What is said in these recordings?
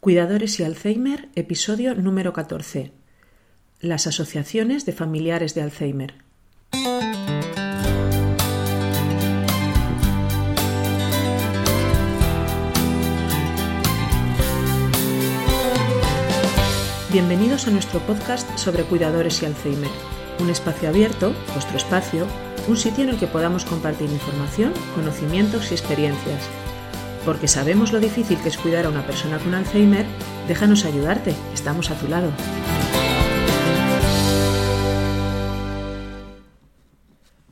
Cuidadores y Alzheimer, episodio número 14. Las asociaciones de familiares de Alzheimer. Bienvenidos a nuestro podcast sobre cuidadores y Alzheimer, un espacio abierto, vuestro espacio, un sitio en el que podamos compartir información, conocimientos y experiencias porque sabemos lo difícil que es cuidar a una persona con Alzheimer, déjanos ayudarte, estamos a tu lado.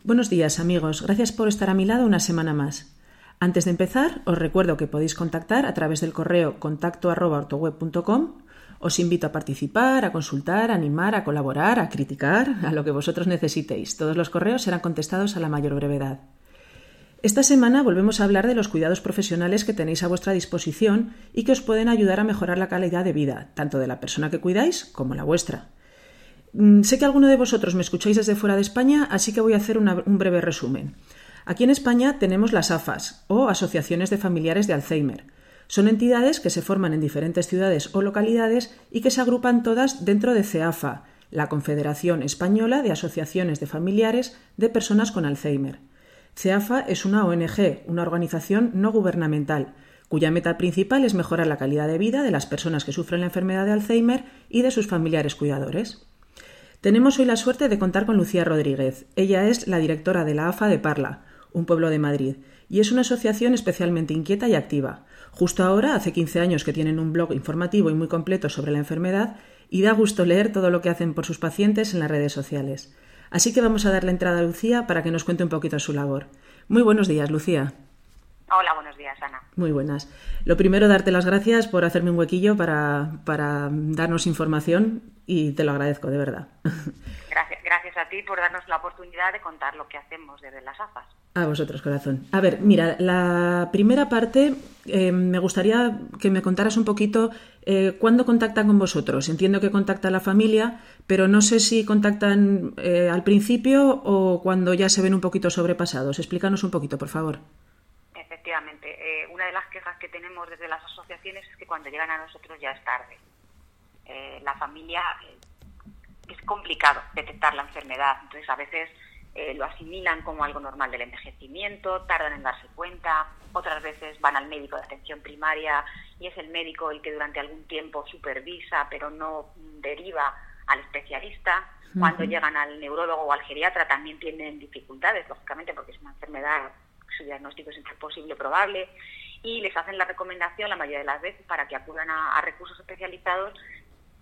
Buenos días amigos, gracias por estar a mi lado una semana más. Antes de empezar, os recuerdo que podéis contactar a través del correo contacto Os invito a participar, a consultar, a animar, a colaborar, a criticar, a lo que vosotros necesitéis. Todos los correos serán contestados a la mayor brevedad. Esta semana volvemos a hablar de los cuidados profesionales que tenéis a vuestra disposición y que os pueden ayudar a mejorar la calidad de vida, tanto de la persona que cuidáis como la vuestra. Mm, sé que alguno de vosotros me escucháis desde fuera de España, así que voy a hacer un breve resumen. Aquí en España tenemos las AFAS, o Asociaciones de Familiares de Alzheimer. Son entidades que se forman en diferentes ciudades o localidades y que se agrupan todas dentro de CEAFA, la Confederación Española de Asociaciones de Familiares de Personas con Alzheimer. CEAFA es una ONG, una organización no gubernamental, cuya meta principal es mejorar la calidad de vida de las personas que sufren la enfermedad de Alzheimer y de sus familiares cuidadores. Tenemos hoy la suerte de contar con Lucía Rodríguez. Ella es la directora de la AFA de Parla, un pueblo de Madrid, y es una asociación especialmente inquieta y activa. Justo ahora, hace 15 años que tienen un blog informativo y muy completo sobre la enfermedad, y da gusto leer todo lo que hacen por sus pacientes en las redes sociales. Así que vamos a dar la entrada a Lucía para que nos cuente un poquito su labor. Muy buenos días, Lucía. Hola, buenos días, Ana. Muy buenas. Lo primero, darte las gracias por hacerme un huequillo para, para darnos información y te lo agradezco, de verdad. Gracias, gracias a ti por darnos la oportunidad de contar lo que hacemos desde las AFAS. A vosotros, corazón. A ver, mira, la primera parte eh, me gustaría que me contaras un poquito eh, cuándo contactan con vosotros. Entiendo que contacta la familia, pero no sé si contactan eh, al principio o cuando ya se ven un poquito sobrepasados. Explícanos un poquito, por favor. Efectivamente, una de las quejas que tenemos desde las asociaciones es que cuando llegan a nosotros ya es tarde. la familia es complicado detectar la enfermedad, entonces a veces eh, lo asimilan como algo normal del envejecimiento, tardan en darse cuenta, otras veces van al médico de atención primaria y es el médico el que durante algún tiempo supervisa pero no deriva al especialista. Cuando llegan al neurólogo o al geriatra también tienen dificultades, lógicamente, porque es una enfermedad, su diagnóstico es imposible probable, y les hacen la recomendación la mayoría de las veces para que acudan a recursos especializados,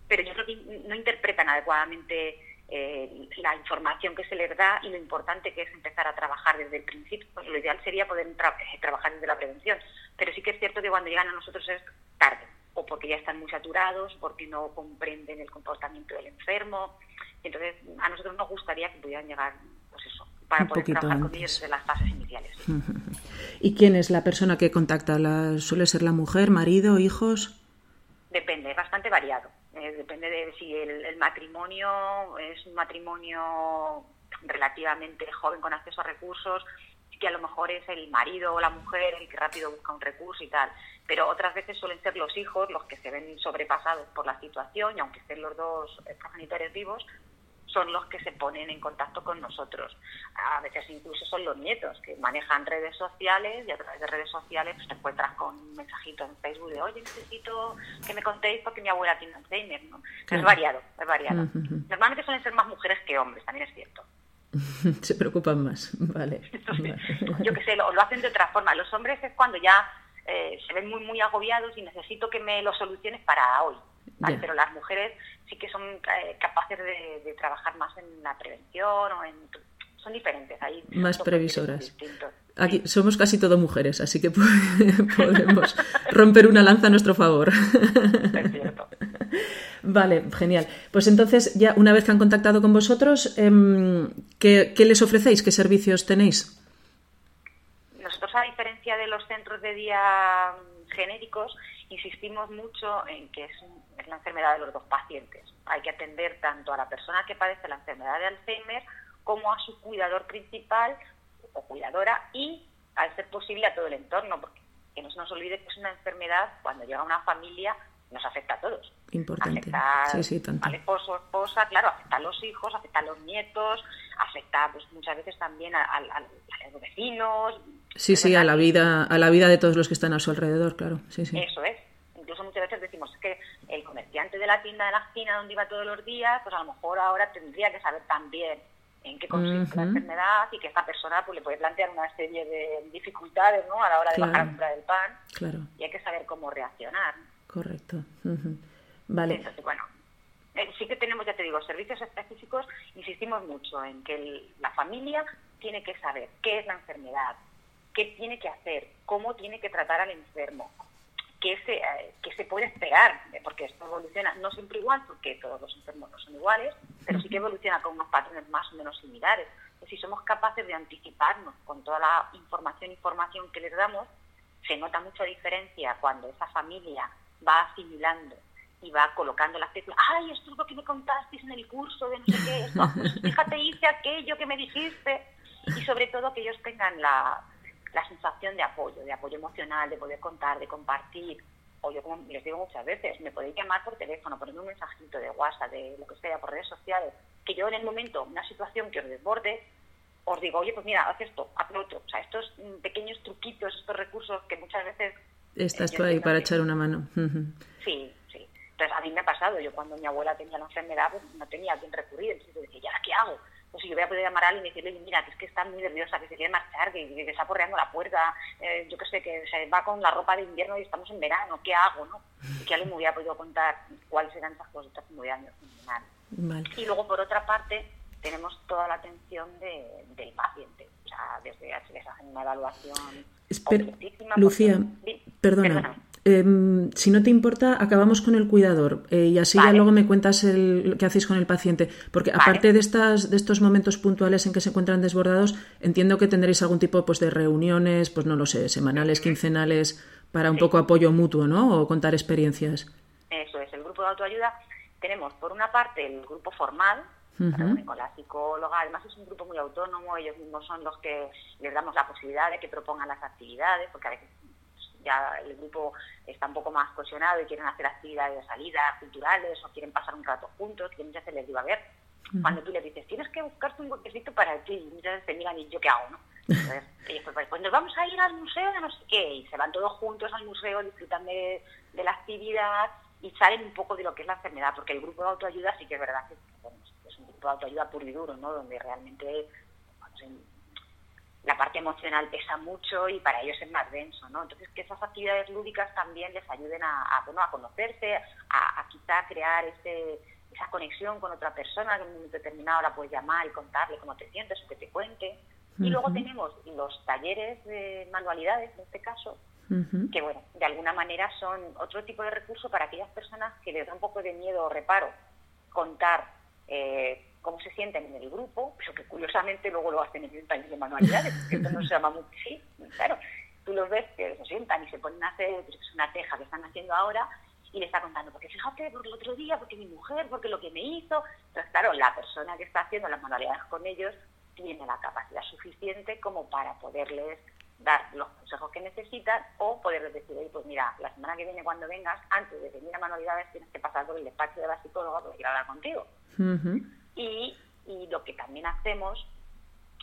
pero yo creo que no interpretan adecuadamente eh, la información que se les da y lo importante que es empezar a trabajar desde el principio. Pues lo ideal sería poder eh, trabajar desde la prevención, pero sí que es cierto que cuando llegan a nosotros es tarde, o porque ya están muy saturados, porque no comprenden el comportamiento del enfermo. Entonces, a nosotros nos gustaría que pudieran llegar, pues eso, para poder trabajar con ellos desde las fases iniciales. ¿Y quién es la persona que contacta? ¿La, ¿Suele ser la mujer, marido, hijos? Depende, es bastante variado. Eh, depende de si el, matrimonio es un matrimonio relativamente joven con acceso a recursos, que a lo mejor es el marido o la mujer el que rápido busca un recurso y tal. Pero otras veces suelen ser los hijos los que se ven sobrepasados por la situación y aunque estén los dos progenitores vivos, son los que se ponen en contacto con nosotros. A veces incluso son los nietos que manejan redes sociales y a través de redes sociales pues, te encuentras con un mensajito en Facebook de oye, necesito que me contéis porque mi abuela tiene Alzheimer. ¿no? Es variado, es variado. Normalmente suelen ser más mujeres que hombres, también es cierto. se preocupan más, vale. Yo qué sé, lo, hacen de otra forma. Los hombres es cuando ya eh, se ven muy, muy agobiados y necesito que me lo soluciones para hoy. Pero las mujeres sí que son eh, capaces de, trabajar más en la prevención o en son diferentes ahí más previsoras. aquí somos casi todo mujeres así que podemos romper una lanza a nuestro favor. Vale genial. Pues entonces ya una vez que han contactado con vosotros em, ¿qué, ¿qué, les ofrecéis qué servicios tenéis nosotros a diferencia de los centros de día genéricos insistimos mucho en que es, la enfermedad de los dos pacientes. Hay que atender tanto a la persona que padece la enfermedad de Alzheimer como a su cuidador principal o cuidadora y, al ser posible, a todo el entorno, porque que no se nos olvide que es una enfermedad, cuando llega una familia, nos afecta a todos. Importante. Afecta sí, al esposo, esposa, claro, afecta a los hijos, afecta a los nietos, afecta pues muchas veces también a, los vecinos. Sí, sí, a la vida, a la vida de todos los que están a su alrededor, claro. Sí, sí. Eso es. Incluso muchas veces decimos que el comerciante de la tienda de la esquina donde iba todos los días, pues a lo mejor ahora tendría que saber también en qué consiste la enfermedad y que esta persona pues le puede plantear una serie de dificultades ¿no? a la hora de bajar la compra del pan claro. y hay que saber cómo reaccionar. Correcto. Vale. Entonces, bueno, eh, sí que tenemos, ya te digo, servicios específicos, insistimos mucho en que la familia tiene que saber qué es la enfermedad, qué tiene que hacer, cómo tiene que tratar al enfermo, qué se, eh, qué se puede esperar, eh, porque esto evoluciona no siempre igual, porque todos los enfermos no son iguales, pero sí que evoluciona con unos patrones más o menos similares. si somos capaces de anticiparnos con toda la información información que les damos, se nota mucha diferencia cuando esa familia va asimilando y va colocando la cédula, ay, esto es lo que me contasteis en el curso de no sé qué, pues fíjate, hice aquello que me dijiste, y sobre todo que ellos tengan la, la sensación de apoyo, de apoyo emocional, de poder contar, de compartir, o yo como les digo muchas veces, me podéis llamar por teléfono, ponerme un mensajito de WhatsApp, de lo que sea, por redes sociales, que yo en el momento, una situación que os desborde, os digo, oye, pues mira, haz esto, haz lo otro. O sea, estos mm, pequeños truquitos, estos recursos que muchas veces... Estás tú ahí para echar una mano. Sí, sí. Entonces, a mí me ha pasado, yo cuando mi abuela tenía la enfermedad, pues no tenía a quién recurrir, entonces decía, ¿y ahora qué hago? Pues si yo voy a poder llamar a alguien y decirle, mira, que es que está muy nerviosa, que se quiere marchar, que, que está porreando la puerta, eh, yo qué sé, que se va con la ropa de invierno y estamos en verano, ¿qué hago, no? Y que alguien me hubiera podido contar cuáles eran esas cosas, me hubiera Vale. Y luego, por otra parte, tenemos toda la atención del paciente. O sea, desde se les hace una evaluación Espera, Lucía, perdona. Em, si no te importa, acabamos con el cuidador eh, y así ya luego me cuentas el, qué hacéis con el paciente. Porque aparte de, estas, de estos momentos puntuales en que se encuentran desbordados, entiendo que tendréis algún tipo pues, de reuniones, pues no lo sé, semanales, quincenales, para un poco apoyo mutuo, ¿no? O contar experiencias. Eso es, el grupo de autoayuda. Tenemos, por una parte, el grupo formal, con la psicóloga. Además es un grupo muy autónomo, ellos mismos son los que les damos la posibilidad de que propongan las actividades, porque a veces ya el grupo está un poco más cohesionado y quieren hacer actividades de salida, culturales, o quieren pasar un rato juntos, y muchas veces les digo, a ver, cuando tú les dices, tienes que buscarte un huequecito para ti, y muchas veces te miran y yo qué hago, ¿no? Entonces, pues, pues, nos vamos a ir al museo de no sé qué, y se van todos juntos al museo, disfrutan de, de la actividad y salen un poco de lo que es la enfermedad, porque el grupo de autoayuda sí que es verdad que autoayuda puro y duro, ¿no? Donde realmente la parte emocional pesa mucho y para ellos es más denso, ¿no? Entonces que esas actividades lúdicas también les ayuden a, bueno, a conocerse, a, quizá crear ese, esa conexión con otra persona que en un momento determinado la puedes llamar y contarle cómo te sientes o que te cuente. Y luego tenemos los talleres de manualidades, en este caso, que bueno, de alguna manera son otro tipo de recurso para aquellas personas que les da un poco de miedo o reparo contar eh, cómo se sienten en el grupo, pero que curiosamente luego lo hacen en el taller de manualidades, porque esto no se llama mucho, sí, claro, tú los ves que se sientan y se ponen a hacer pues, una teja que están haciendo ahora y le está contando, porque fíjate, por el otro día, porque mi mujer, porque lo que me hizo. Entonces, claro, la persona que está haciendo las manualidades con ellos tiene la capacidad suficiente como para poderles dar los consejos que necesitan o poderles decir, oye, pues mira, la semana que viene cuando vengas, antes de a manualidades, tienes que pasar por el despacho de la psicóloga porque quiero hablar contigo. Y, y lo que también hacemos,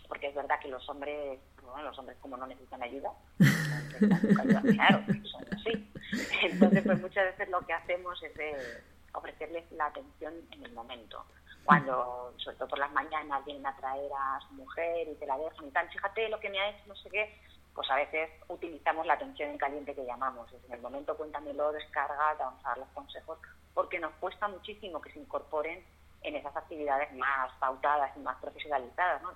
porque es verdad que los hombres, bueno, los hombres como no necesitan ayuda, claro, son así. Entonces, pues muchas veces lo que hacemos es ofrecerles la atención en el momento. Cuando, sobre todo por las mañanas, vienen a traer a su mujer y te la dejan y tal, fíjate lo que me ha hecho, no sé qué, pues a veces utilizamos la atención en caliente que llamamos. en el momento cuéntamelo, descarga, te vamos a dar los consejos, porque nos cuesta muchísimo que se incorporen en esas actividades más pautadas y más profesionalizadas. ¿no?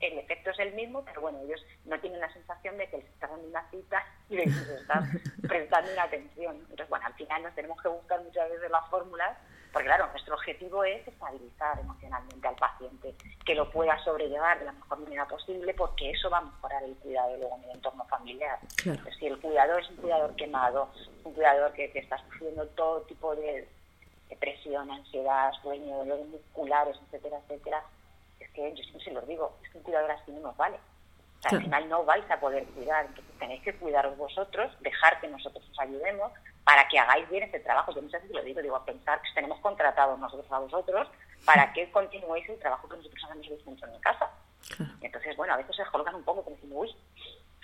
El efecto es el mismo, pero bueno, ellos no tienen la sensación de que les están dando una cita y les están prestando una atención. Entonces, bueno, al final nos tenemos que buscar muchas veces las fórmulas, porque claro, nuestro objetivo es estabilizar emocionalmente al paciente, que lo pueda sobrellevar de la mejor manera posible, porque eso va a mejorar el cuidado luego en el entorno familiar. si el cuidador es un cuidador quemado, un cuidador que, que está sufriendo todo tipo de depresión, ansiedad, sueño, dolores musculares, etcétera, etcétera, es que yo siempre se lo digo, es que un cuidador así no nos vale. O sea, al final no vais a poder cuidar, entonces tenéis que cuidaros vosotros, dejar que nosotros os ayudemos, para que hagáis bien este trabajo. Yo muchas veces lo digo, digo, a pensar que tenemos contratados nosotros a vosotros para que continuéis el trabajo que nosotros hacemos en casa. Entonces, bueno, a veces se colocan un poco como diciendo, uy,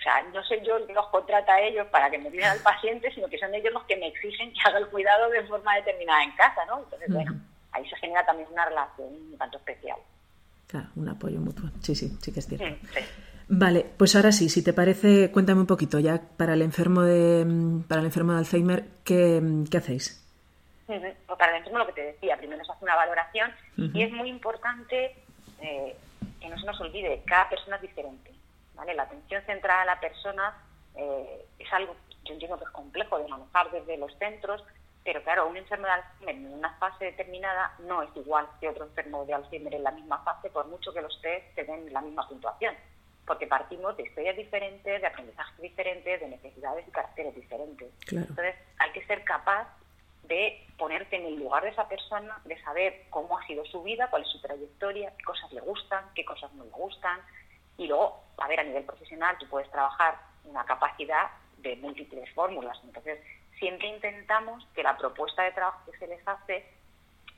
o sea, no soy yo el que los contrata a ellos para que me cuiden al paciente, sino que son ellos los que me exigen que haga el cuidado de forma determinada en casa, ¿no? Entonces, bueno, ahí se genera también una relación un tanto especial. Claro, un apoyo mutuo. Sí, sí, sí que es cierto. Vale, pues ahora sí, si te parece, cuéntame un poquito ya para el enfermo de para el enfermo de Alzheimer, ¿qué, qué hacéis? Pues para el enfermo lo que te decía, primero se hace una valoración y es muy importante eh, que no se nos olvide, cada persona es diferente. ¿Vale? La atención centrada a la persona eh, es algo, yo entiendo que es complejo de manejar desde los centros, pero claro, un enfermo de Alzheimer en una fase determinada no es igual que otro enfermo de Alzheimer en la misma fase, por mucho que los test se den la misma puntuación, porque partimos de historias diferentes, de aprendizajes diferentes, de necesidades y caracteres diferentes. Entonces, hay que ser capaz de ponerte en el lugar de esa persona, de saber cómo ha sido su vida, cuál es su trayectoria, qué cosas le gustan, qué cosas no le gustan. Y luego, a ver, a nivel profesional, tú puedes trabajar una capacidad de múltiples fórmulas. Entonces, siempre intentamos que la propuesta de trabajo que se les hace,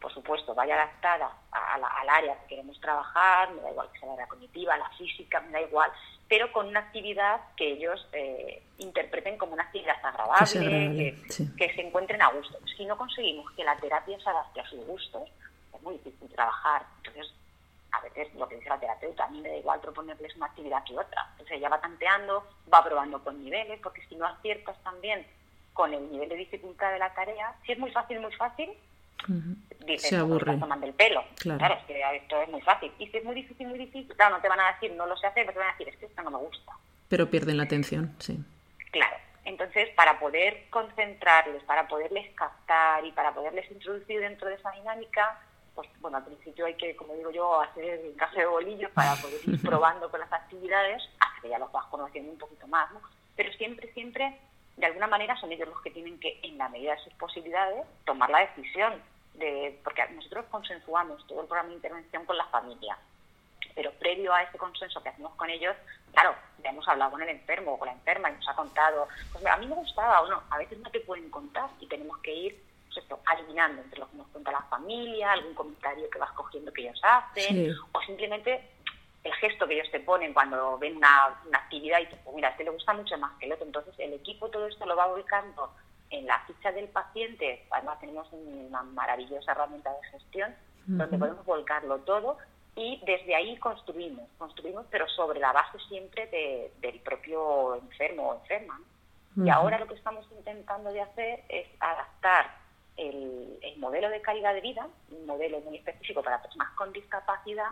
por supuesto, vaya adaptada al área que queremos trabajar, me da igual que sea la área cognitiva, la física, me da igual, pero con una actividad que ellos eh, interpreten como una actividad agradable, que, se encuentren a gusto. Si no conseguimos que la terapia se adapte a sus gustos, es muy difícil trabajar. Entonces, a veces lo que dice la terapeuta, a mí me da igual proponerles una actividad que otra. Entonces ella va tanteando, va probando con niveles, porque si no aciertas también con el nivel de dificultad de la tarea, si es muy fácil, muy fácil, se aburre. tomando el pelo. Claro. es que esto es muy fácil. Y si es muy difícil, muy difícil, claro, no te van a decir no lo sé hacer, pero te van a decir es que esto no me gusta. Pero pierden la atención, sí. Claro. Entonces, para poder concentrarles, para poderles captar y para poderles introducir dentro de esa dinámica, pues bueno, al principio hay que, como digo yo, hacer el café de bolillos para poder ir probando con las actividades hasta que ya los vas conociendo un poquito más, ¿no? Pero siempre, siempre, de alguna manera son ellos los que tienen que, en la medida de sus posibilidades, tomar la decisión de, porque nosotros consensuamos todo el programa de intervención con la familia, pero previo a ese consenso que hacemos con ellos, claro, ya hemos hablado con el enfermo o con la enferma y nos ha contado, pues a mí me gustaba o no, a veces no te pueden contar y tenemos que ir pues esto, adivinando entre lo que nos cuenta la familia, algún comentario que vas cogiendo que ellos hacen, o simplemente el gesto que ellos te ponen cuando ven una, actividad y te mira, a este le gusta mucho más que el otro. Entonces el equipo todo esto lo va volcando en la ficha del paciente, además tenemos una maravillosa herramienta de gestión donde podemos volcarlo todo y desde ahí construimos, construimos pero sobre la base siempre del propio enfermo o enferma. Y ahora lo que estamos intentando de hacer es adaptar el, el, modelo de calidad de vida, un modelo muy específico para personas con discapacidad,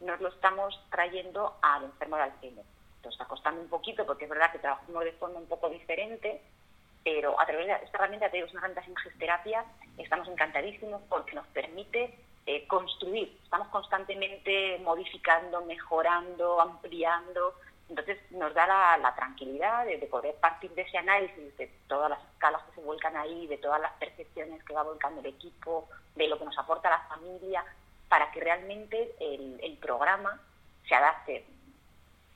nos lo estamos trayendo al enfermo de Alzheimer. Nos está costando un poquito porque es verdad que trabajamos de forma un poco diferente, pero a través de esta herramienta, tenemos una herramienta sin gesterapia, estamos encantadísimos porque nos permite eh, construir. Estamos constantemente modificando, mejorando, ampliando. Entonces nos da la, tranquilidad de, poder partir de ese análisis, de todas las escalas que se vuelcan ahí, de todas las percepciones que va volcando el equipo, de lo que nos aporta la familia, para que realmente el, el programa se adapte.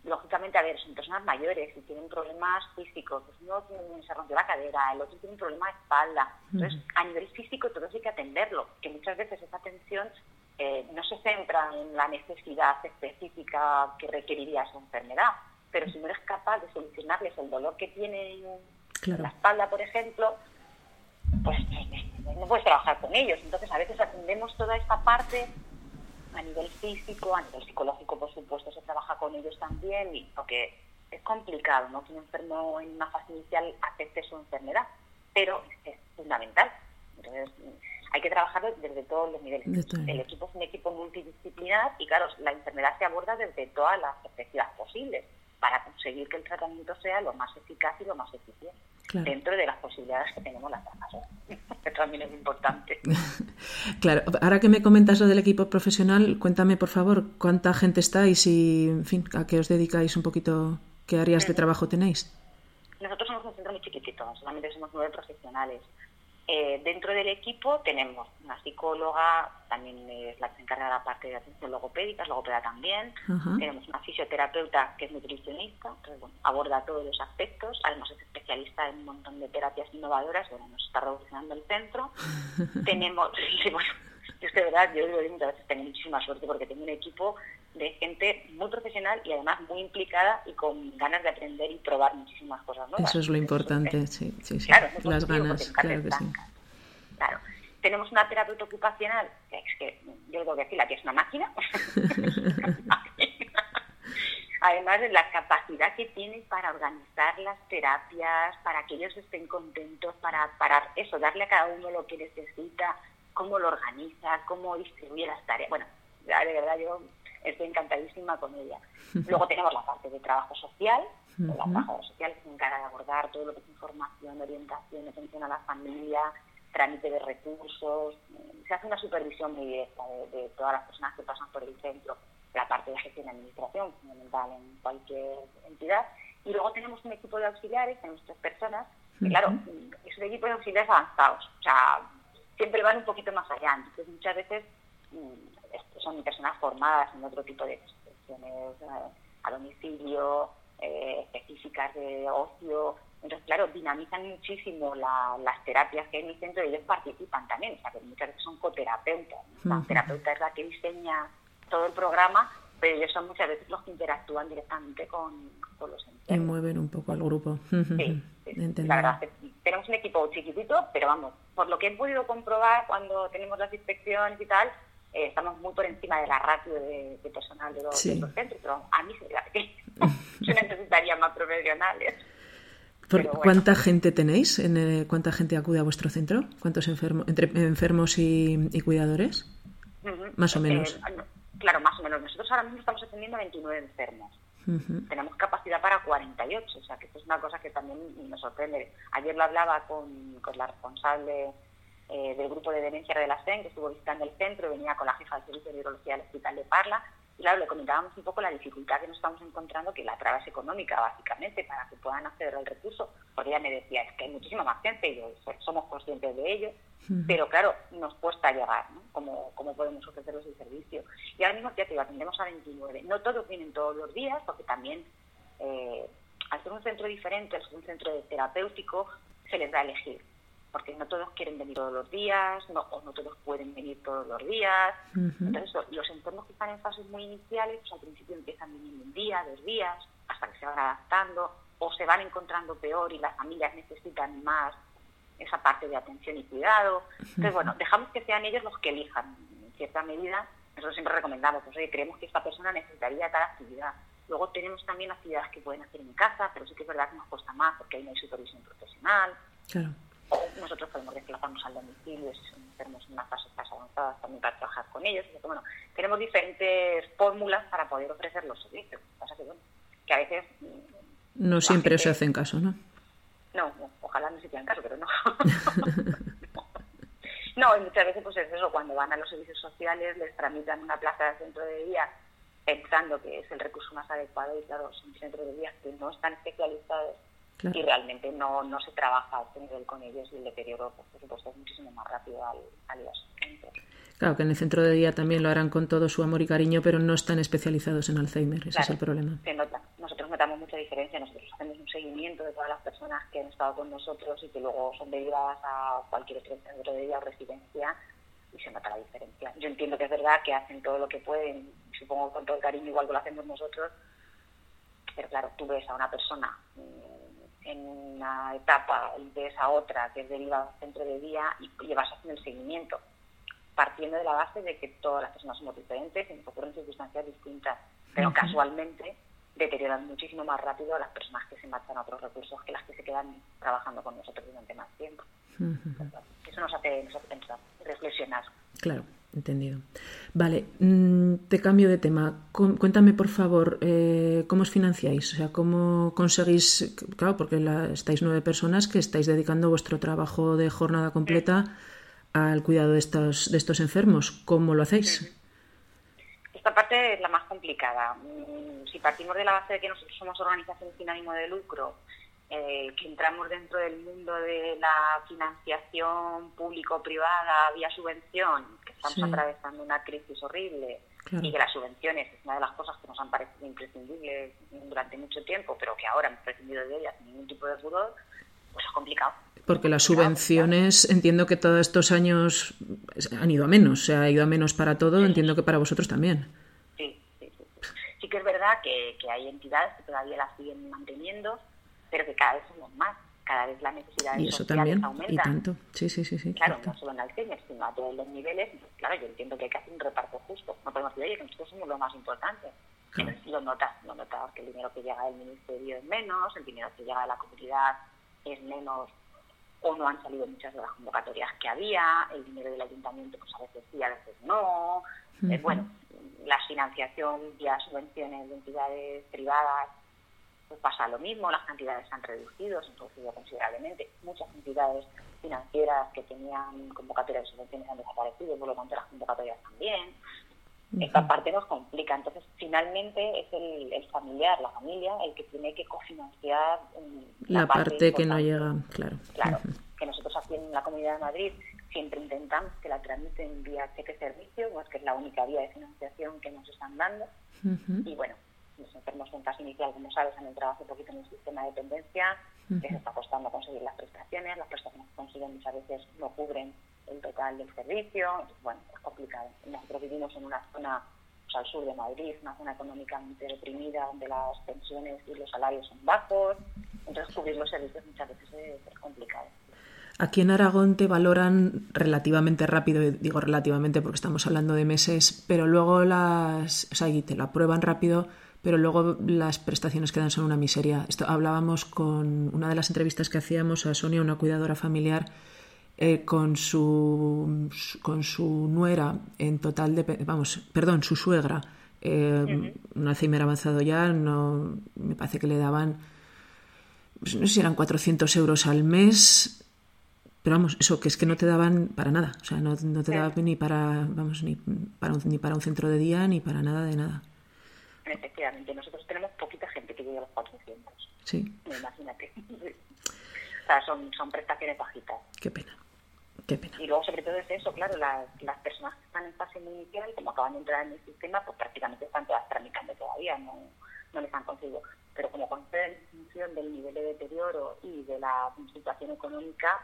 Lógicamente, a ver, son personas mayores y tienen problemas físicos, pues uno se rompió la cadera, el otro tiene un problema de espalda. Entonces, a nivel físico todo hay que atenderlo, que muchas veces esa atención eh, no se centra en la necesidad específica que requeriría esa enfermedad, pero si no eres capaz de solucionarles el dolor que tienen en la espalda, por ejemplo, pues no puedes trabajar con ellos. Entonces, a veces atendemos toda esta parte a nivel físico, a nivel psicológico, por supuesto, se trabaja con ellos también, y porque es complicado, ¿no? Que un enfermo en una fase inicial acepte su enfermedad, pero es fundamental. Entonces, hay que trabajar desde todos los niveles. El equipo es un equipo multidisciplinar y, claro, la enfermedad se aborda desde todas las perspectivas posibles para conseguir que el tratamiento sea lo más eficaz y lo más eficiente dentro de las posibilidades que tenemos las personas. que también es importante. claro, ahora que me comentas lo del equipo profesional, cuéntame por favor cuánta gente estáis y, en fin, a qué os dedicáis un poquito, qué áreas de trabajo tenéis. Nosotros somos un centro muy chiquitito, solamente somos nueve profesionales. Eh, dentro del equipo tenemos una psicóloga, también es la que se encarga de la parte de atención logopédica, logopeda también. Tenemos una fisioterapeuta que es nutricionista, entonces bueno, aborda todos los aspectos. Además es especialista en un montón de terapias innovadoras, bueno, nos está revolucionando el centro. tenemos, bueno, yo de verdad, yo digo muchas veces tengo muchísima suerte porque tengo un equipo de gente muy profesional y además muy implicada y con ganas de aprender y probar muchísimas cosas nuevas. Eso es lo importante, sí, sí, sí. Claro, las ganas, claro que sí. Claro. Tenemos una terapeuta ocupacional, que es que yo tengo que decir, la que es una máquina. Además de la capacidad que tiene para organizar las terapias, para que ellos estén contentos, para, para eso, darle a cada uno lo que necesita, cómo lo organiza, cómo distribuye las tareas. Bueno, de verdad yo estoy encantadísima con ella. Luego tenemos la parte de trabajo social, la trabajo social que se encarga de abordar todo lo que es información, orientación, atención a la familia, trámite de recursos. Se hace una supervisión muy directa de, todas las personas que pasan por el centro, la parte de gestión y administración, fundamental en cualquier entidad. Y luego tenemos un equipo de auxiliares, tenemos tres personas, que claro, es un equipo de auxiliares avanzados, o sea, siempre van un poquito más allá. Entonces muchas veces mm, son personas formadas en otro tipo de expresiones eh, a domicilio, eh, específicas de ocio. Entonces, claro, dinamizan muchísimo las terapias que hay en el centro y ellos participan también. O sea, que muchas veces son coterapeutas. La terapeuta es la que diseña todo el programa, pero ellos son muchas veces los que interactúan directamente con, los enfermos. Y mueven un poco al grupo. Sí, la verdad, tenemos un equipo chiquitito, pero vamos, por lo que he podido comprobar cuando tenemos las inspecciones y tal, eh, estamos muy por encima de la ratio de, personal de los, centros, pero a mí se me da yo necesitaría más profesionales. ¿Cuánta gente tenéis? En ¿Cuánta gente acude a vuestro centro? ¿Cuántos enfermos, entre enfermos y, cuidadores? Más o menos. Eh, claro, más o menos. Nosotros ahora mismo estamos atendiendo a 29 enfermos. Tenemos capacidad para 48, o sea que esto es una cosa que también me sorprende. Ayer lo hablaba con, con la responsable eh, del grupo de demencia de la SEN, que estuvo visitando el centro, venía con la jefa del servicio de neurología del hospital de Parla, y claro, le comentábamos un poco la dificultad que nos estamos encontrando, que la traba es económica, básicamente, para que puedan acceder al recurso, porque ella me decía, es que hay muchísima más gente, y somos conscientes de ello, pero claro, nos cuesta llegar, ¿no? Cómo, cómo podemos ofrecerles el servicio. Y ahora mismo, ya te digo, atendemos a 29. No todos vienen todos los días, porque también, eh, al ser un centro diferente, al ser un centro terapéutico, se les da a elegir porque no todos quieren venir todos los días, no, o no todos pueden venir todos los días. Entonces, los entornos que están en fases muy iniciales, pues al principio empiezan viniendo un día, dos días, hasta que se van adaptando, o se van encontrando peor y las familias necesitan más esa parte de atención y cuidado. Entonces, bueno, dejamos que sean ellos los que elijan. En cierta medida, nosotros siempre recomendamos, pues oye, creemos que esta persona necesitaría tal actividad. Luego tenemos también actividades que pueden hacer en casa, pero sí que es verdad que nos cuesta más porque ahí no hay supervisión profesional. Claro nosotros podemos desplazarnos al domicilio si son enfermos en una fase más avanzada también para trabajar con ellos. bueno, tenemos diferentes fórmulas para poder ofrecer los servicios. Pasa que, bueno, que a veces... Mm, no siempre se hacen caso, ¿no? No, ojalá no se hicieran caso, pero no. no, y muchas veces pues es eso, cuando van a los servicios sociales les tramitan una plaza de centro de día pensando que es el recurso más adecuado y claro, son centros de día que no están especializados y realmente no, no se trabaja a nivel con ellos y el deterioro, pues, por supuesto, es muchísimo más rápido al, al Claro, que en el centro de día también lo harán con todo su amor y cariño, pero no están especializados en Alzheimer, ese es el problema. Se nota. Nosotros notamos mucha diferencia, nosotros hacemos un seguimiento de todas las personas que han estado con nosotros y que luego son derivadas a cualquier otro centro de día o residencia y se nota la diferencia. Yo entiendo que es verdad que hacen todo lo que pueden, supongo con todo el cariño igual que lo hacemos nosotros, pero claro, tú ves a una persona en una etapa y de esa otra que es derivada del centro de día y, llevas haciendo el seguimiento, partiendo de la base de que todas las personas somos diferentes y nos ocurren circunstancias distintas, pero casualmente deterioran muchísimo más rápido a las personas que se marchan a otros recursos que las que se quedan trabajando con nosotros durante más tiempo. Eso nos hace, nos hace pensar, reflexionar. Claro. Entendido. Vale, mm, te cambio de tema. Cuéntame, por favor, eh, cómo os financiáis, o sea, cómo conseguís, claro, porque estáis nueve personas que estáis dedicando vuestro trabajo de jornada completa al cuidado de estos, de estos enfermos. ¿Cómo lo hacéis? Esta parte es la más complicada. Mm, si partimos de la base de que nosotros somos organización sin ánimo de lucro eh, que entramos dentro del mundo de la financiación público-privada vía subvención, estamos atravesando una crisis horrible y que las subvenciones es una de las cosas que nos han parecido imprescindibles durante mucho tiempo, pero que ahora hemos prescindido de ellas sin ningún tipo de pudor, pues es complicado. Porque las subvenciones, entiendo que todos estos años han ido a menos, se ha ido a menos para todo, entiendo que para vosotros también. Sí, sí, sí. Sí que es verdad que, que hay entidades que todavía las siguen manteniendo, pero que cada vez somos más, cada vez la necesidad y eso también, y tanto, sí, sí, sí. sí claro, no solo en Alzheimer, sino a todos los niveles, claro, yo entiendo que hay que hacer un reparto justo, no podemos decir, oye, que nosotros somos lo más importante, lo notas, lo notas que el dinero que llega del ministerio es menos, el dinero que llega de la comunidad es menos o no han salido muchas de las convocatorias que había, el dinero del ayuntamiento pues a veces sí, a veces no, eh, bueno, la financiación vía subvenciones de entidades privadas pues pasa lo mismo, las cantidades han reducido, se han reducido considerablemente. Muchas entidades financieras que tenían convocatorias de subvenciones han desaparecido, por lo tanto las convocatorias también. Esta parte nos complica. Entonces, finalmente es el, familiar, la familia, el que tiene que cofinanciar mm, la, parte, que no llega, claro. Claro, que nosotros aquí en la Comunidad de Madrid siempre intentamos que la tramiten vía cheque servicio, pues que es la única vía de financiación que nos están dando. Y bueno, los enfermos en fase inicial, como sabes, han entrado hace poquito en el sistema de dependencia, les está costando conseguir las prestaciones, las prestaciones que consiguen muchas veces no cubren el total del servicio, bueno, es complicado. Nosotros vivimos en una zona pues, al sur de Madrid, una zona económicamente deprimida, donde las pensiones y los salarios son bajos, entonces cubrir los servicios muchas veces es, complicado. Aquí en Aragón te valoran relativamente rápido, digo relativamente porque estamos hablando de meses, pero luego las, o sea, y te lo aprueban rápido pero luego las prestaciones quedan son una miseria. Esto, hablábamos con una de las entrevistas que hacíamos a Sonia, una cuidadora familiar, eh, con su con su nuera en total de vamos perdón su suegra eh, un Alzheimer avanzado ya no me parece que le daban pues no sé si eran 400 euros al mes pero vamos eso que es que no te daban para nada. O sea no, no te daban ni para vamos ni para un, ni para un centro de día ni para nada de nada Efectivamente, nosotros tenemos poquita gente que llega a los 400. Sí. Imagínate. o sea, son, son prestaciones bajitas. Qué pena. Qué pena. Y luego, sobre todo, es eso, claro, las, las personas que están en fase inicial, como acaban de entrar en el sistema, pues prácticamente están todas tramitando todavía, no, no les han conseguido. Pero como concede en función del nivel de deterioro y de la situación económica,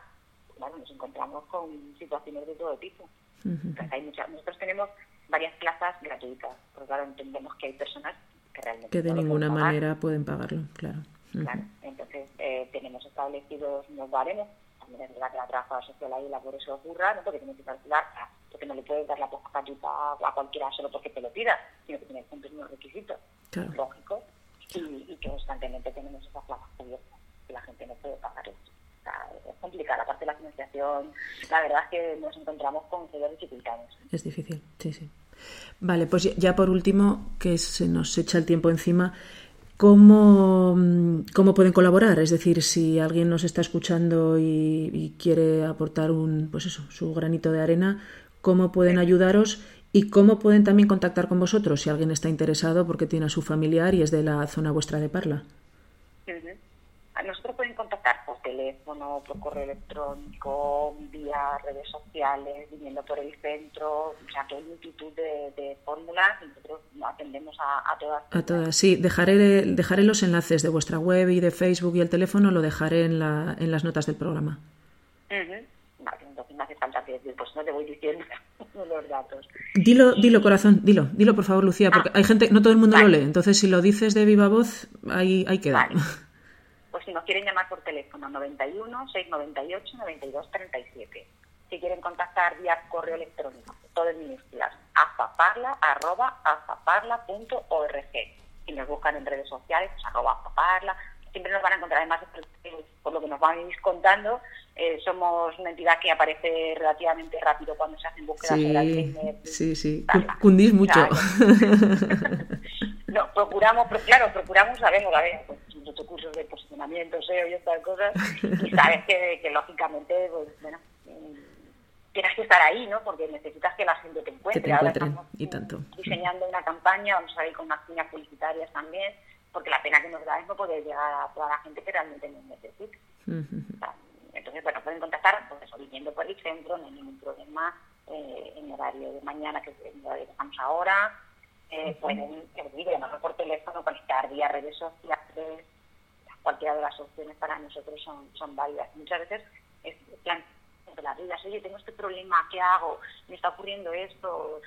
claro, nos encontramos con situaciones de todo tipo. Entonces, hay muchas, nosotros tenemos varias plazas gratuitas, porque claro, entendemos que hay personas que realmente... Que de ninguna manera pueden pagarlo, claro. Claro, entonces eh, tenemos establecidos unos baremos, también es verdad que la trabajadora social ahí la por eso ocurra, no porque tiene que calcular, porque no le puedes dar la plaza gratuita a cualquiera solo porque te lo pida, sino que tiene que cumplir unos requisitos lógicos y, y, que constantemente tenemos esas plazas cubiertas, que la gente no puede pagar eso. O sea, es complicada la parte de la financiación. La verdad es que nos encontramos con serias dificultades. Es difícil, sí, sí. Vale, pues ya por último, que se nos echa el tiempo encima, ¿cómo, cómo pueden colaborar? Es decir, si alguien nos está escuchando y, quiere aportar un, pues eso, su granito de arena, ¿cómo pueden ayudaros? ¿Y cómo pueden también contactar con vosotros si alguien está interesado porque tiene a su familiar y es de la zona vuestra de Parla? Nosotros pueden contactar teléfono, por correo electrónico, vía redes sociales, viniendo por el centro, o sea, que hay multitud de, fórmulas y nosotros atendemos a, todas. A todas, sí. Dejaré, dejaré los enlaces de vuestra web y de Facebook y el teléfono, lo dejaré en, la, en las notas del programa. Vale, entonces no hace falta que pues no te voy diciendo los datos. Dilo, dilo corazón, dilo, dilo por favor Lucía, porque ah. hay gente, no todo el mundo lo lee, entonces si lo dices de viva voz, ahí, ahí queda. Vale. pues si nos quieren llamar por teléfono 91 698 92 37. Si quieren contactar vía correo electrónico, todo en minúsculas, azaparla, arroba, azaparla.org. Si nos buscan en redes sociales, pues arroba azaparla, siempre nos van a encontrar. Además, por lo que nos van a ir contando, eh, somos una entidad que aparece relativamente rápido cuando se hacen búsquedas sí, Sí, sí, cundís mucho. no, procuramos, claro, procuramos, sabemos, a ver, pues, muchos cursos de posicionamiento, SEO y estas cosas, y sabes que, que lógicamente, pues, bueno, mm, tienes que estar ahí, ¿no? Porque necesitas que la gente te encuentre. Que te encuentren, y tanto. Diseñando una campaña, vamos a ir con cuñas publicitarias también, porque la pena que nos da es no poder llegar a toda la gente que realmente nos necesita. entonces, bueno, pueden contactar, pues eso, viniendo por el centro, no hay ningún problema, eh, en horario de mañana, que es el horario que estamos ahora, eh, pueden llamarnos por teléfono, conectar vía redes sociales, cualquiera de las opciones para nosotros son, son válidas. Muchas veces es plan de las dudas, oye, tengo este problema, ¿qué hago? Me está ocurriendo esto.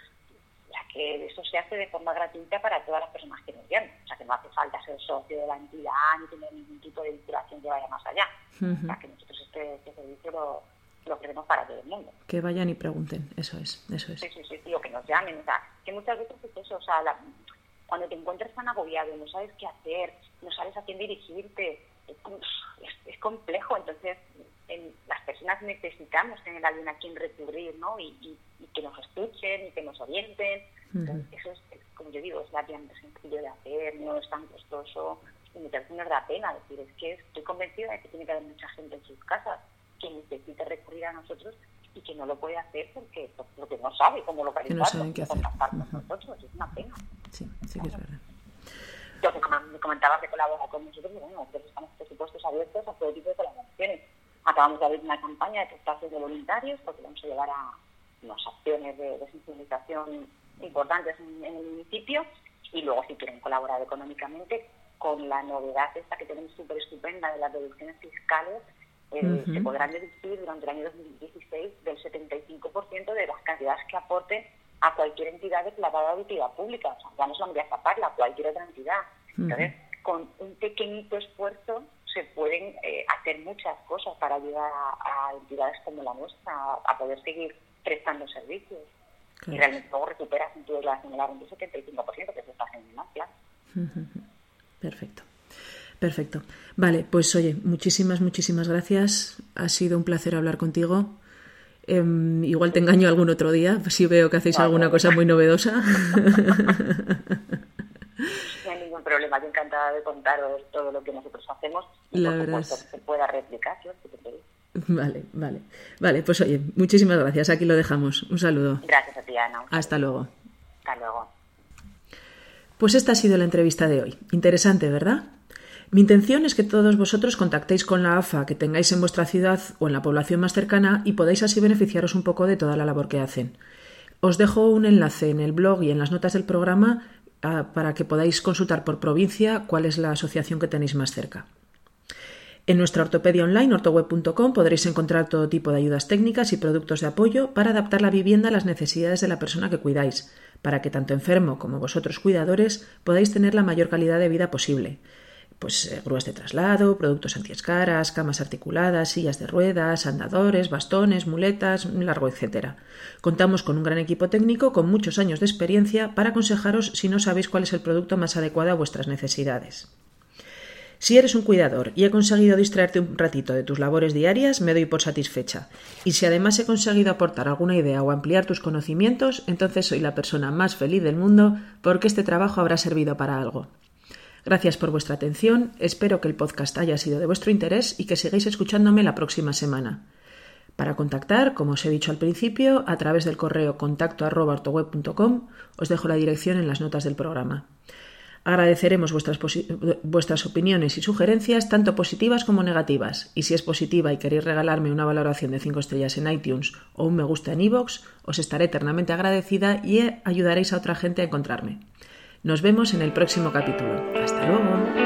O sea, que eso se hace de forma gratuita para todas las personas que nos llaman. O sea, que no hace falta ser socio de la entidad ni tener ningún tipo de vinculación que vaya más allá. O sea, que nosotros este, este servicio lo, lo queremos para todo el mundo. Que vayan y pregunten, eso es, eso es. Sí, sí, sí, sí o que nos llamen, o sea, que muchas veces es eso, o sea, cuando te encuentras tan agobiado, no sabes qué hacer, no sabes a quién dirigirte, es, complejo, entonces las personas necesitamos tener a alguien a quien recurrir, ¿no? Y, que nos escuchen y que nos orienten. eso es, como yo digo, es la más sencillo de hacer, no es tan costoso y muchas veces nos da pena decir, es que estoy convencida de que tiene que haber mucha gente en sus casas que necesita recurrir a nosotros y que no lo puede hacer porque, porque no sabe cómo localizarlo, no saben qué hacer. con nosotros, es una pena. Sí, sí que es verdad yo que me comentaba que colabora con nosotros, bueno, nosotros estamos presupuestos abiertos a todo tipo de colaboraciones. Acabamos de abrir una campaña de espacios de voluntarios porque vamos a llevar a unas acciones de, sensibilización importantes en, el municipio y luego si quieren colaborar económicamente con la novedad esta que tenemos súper estupenda de las deducciones fiscales eh, se podrán deducir durante el año 2016 del 75% de las cantidades que aporten a cualquier entidad declarada de utilidad pública. O sea, ya no solamente a Zaparla, a cualquier otra entidad. Entonces, con un pequeñito esfuerzo se pueden eh, hacer muchas cosas para ayudar a, entidades como la nuestra a, poder seguir prestando servicios. Y realmente luego recuperas en tu declaración el un 75%, que se está haciendo claro. Perfecto. Perfecto. Vale, pues oye, muchísimas, muchísimas gracias. Ha sido un placer hablar contigo. Em, igual te engaño algún otro día, si veo que hacéis alguna cosa muy novedosa. No hay ningún problema, yo encantada de contaros todo lo que nosotros hacemos y La por que se pueda replicar. Vale, vale. Vale, pues oye, muchísimas gracias. Aquí lo dejamos. Un saludo. Gracias a ti, Ana. Hasta luego. Hasta luego. Pues esta ha sido la entrevista de hoy. Interesante, ¿verdad? Mi intención es que todos vosotros contactéis con la AFA que tengáis en vuestra ciudad o en la población más cercana y podáis así beneficiaros un poco de toda la labor que hacen. Os dejo un enlace en el blog y en las notas del programa ah, para que podáis consultar por provincia cuál es la asociación que tenéis más cerca. En nuestra ortopedia online, ortoweb.com, podréis encontrar todo tipo de ayudas técnicas y productos de apoyo para adaptar la vivienda a las necesidades de la persona que cuidáis, para que tanto enfermo como vosotros cuidadores podáis tener la mayor calidad de vida posible pues eh, grúas de traslado, productos antiescaras, camas articuladas, sillas de ruedas, andadores, bastones, muletas, largo etcétera. Contamos con un gran equipo técnico con muchos años de experiencia para aconsejaros si no sabéis cuál es el producto más adecuado a vuestras necesidades. Si eres un cuidador y he conseguido distraerte un ratito de tus labores diarias, me doy por satisfecha. Y si además he conseguido aportar alguna idea o ampliar tus conocimientos, entonces soy la persona más feliz del mundo porque este trabajo habrá servido para algo. Gracias por vuestra atención, espero que el podcast haya sido de vuestro interés y que sigáis escuchándome la próxima semana. Para contactar, como os he dicho al principio, a través del correo contacto os dejo la dirección en las notas del programa. Agradeceremos vuestras, vuestras, opiniones y sugerencias, tanto positivas como negativas. Y si es positiva y queréis regalarme una valoración de 5 estrellas en iTunes o un me gusta en iVoox, os estaré eternamente agradecida y ayudaréis a otra gente a encontrarme. Nos vemos en el próximo capítulo. Hasta luego.